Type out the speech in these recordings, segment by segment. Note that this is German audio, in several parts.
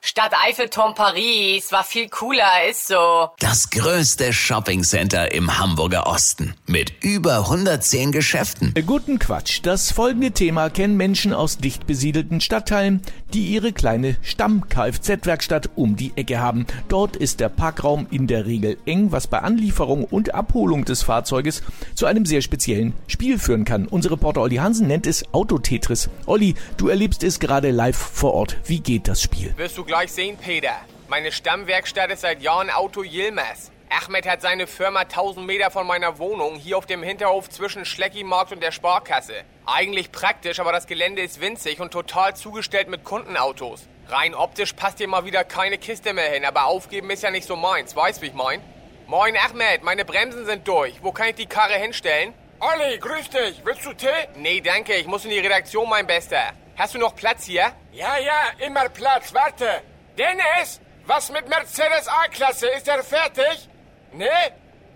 Stadt Eiffelturm Paris war viel cooler, ist so. Das größte Shoppingcenter im Hamburger Osten mit über 110 Geschäften. Guten Quatsch. Das folgende Thema kennen Menschen aus dicht besiedelten Stadtteilen, die ihre kleine Stamm-Kfz-Werkstatt um die Ecke haben. Dort ist der Parkraum in der Regel eng, was bei Anlieferung und Abholung des Fahrzeuges zu einem sehr speziellen Spiel führen kann. Unser Reporter Olli Hansen nennt es Autotetris. Olli, du erlebst es gerade live vor Ort. Wie geht das Spiel? Wirst du gleich sehen, Peter. Meine Stammwerkstatt ist seit Jahren Auto Yilmaz. Ahmed hat seine Firma 1000 Meter von meiner Wohnung hier auf dem Hinterhof zwischen Schleckimarkt und der Sparkasse. Eigentlich praktisch, aber das Gelände ist winzig und total zugestellt mit Kundenautos. Rein optisch passt hier mal wieder keine Kiste mehr hin, aber aufgeben ist ja nicht so meins, weißt wie ich mein? Moin Ahmed, meine Bremsen sind durch. Wo kann ich die Karre hinstellen? Olli, grüß dich. Willst du Tee? Nee, danke, ich muss in die Redaktion, mein Bester. Hast du noch Platz hier? Ja, ja, immer Platz. Warte. Dennis, was mit Mercedes A-Klasse? Ist er fertig? Nee?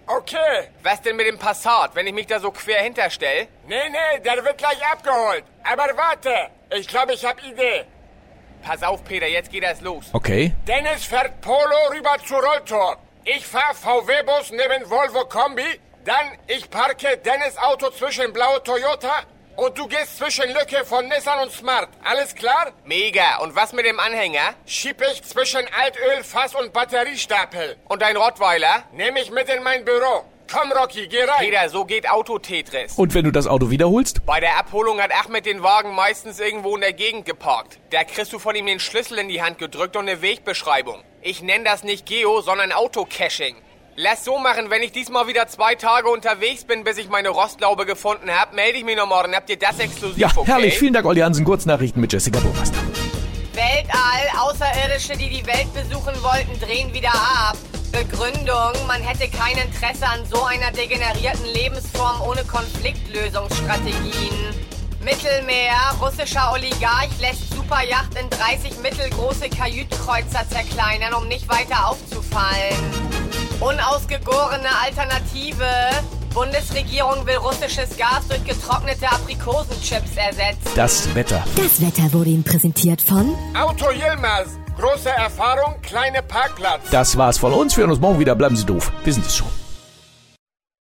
Okay. Was denn mit dem Passat, wenn ich mich da so quer hinterstell? Nee, nee, der wird gleich abgeholt. Aber warte. Ich glaube, ich hab Idee. Pass auf, Peter, jetzt geht das los. Okay. Dennis fährt Polo rüber zu Rolltor. Ich fahr VW-Bus neben Volvo Kombi. Dann ich parke Dennis Auto zwischen blaue Toyota und du gehst zwischen Lücke von Nissan und Smart. Alles klar? Mega. Und was mit dem Anhänger? Schieb ich zwischen Altöl, Fass und Batteriestapel. Und dein Rottweiler? Nehme ich mit in mein Büro. Komm, Rocky, geh rein. Peter, so geht Autotetris. Und wenn du das Auto wiederholst? Bei der Abholung hat Ahmed den Wagen meistens irgendwo in der Gegend geparkt. Da kriegst du von ihm den Schlüssel in die Hand gedrückt und eine Wegbeschreibung. Ich nenne das nicht Geo, sondern Autocaching. Lass so machen, wenn ich diesmal wieder zwei Tage unterwegs bin, bis ich meine Rostlaube gefunden habe, melde ich mich noch morgen. Habt ihr das exklusiv, Ja, okay? herrlich. Vielen Dank, Olli Hansen. Kurznachrichten mit Jessica Burmeister. Weltall, Außerirdische, die die Welt besuchen wollten, drehen wieder ab. Begründung, man hätte kein Interesse an so einer degenerierten Lebensform ohne Konfliktlösungsstrategien. Mittelmeer, russischer Oligarch lässt Superjacht in 30 mittelgroße Kajütkreuzer zerkleinern, um nicht weiter aufzufallen. Unausgegorene Alternative. Bundesregierung will russisches Gas durch getrocknete Aprikosenchips ersetzen. Das Wetter. Das Wetter wurde Ihnen präsentiert von Auto Yilmaz. Große Erfahrung, kleine Parkplatz. Das war's von uns. Wir hören uns morgen wieder. Bleiben Sie doof. Wir sind es schon.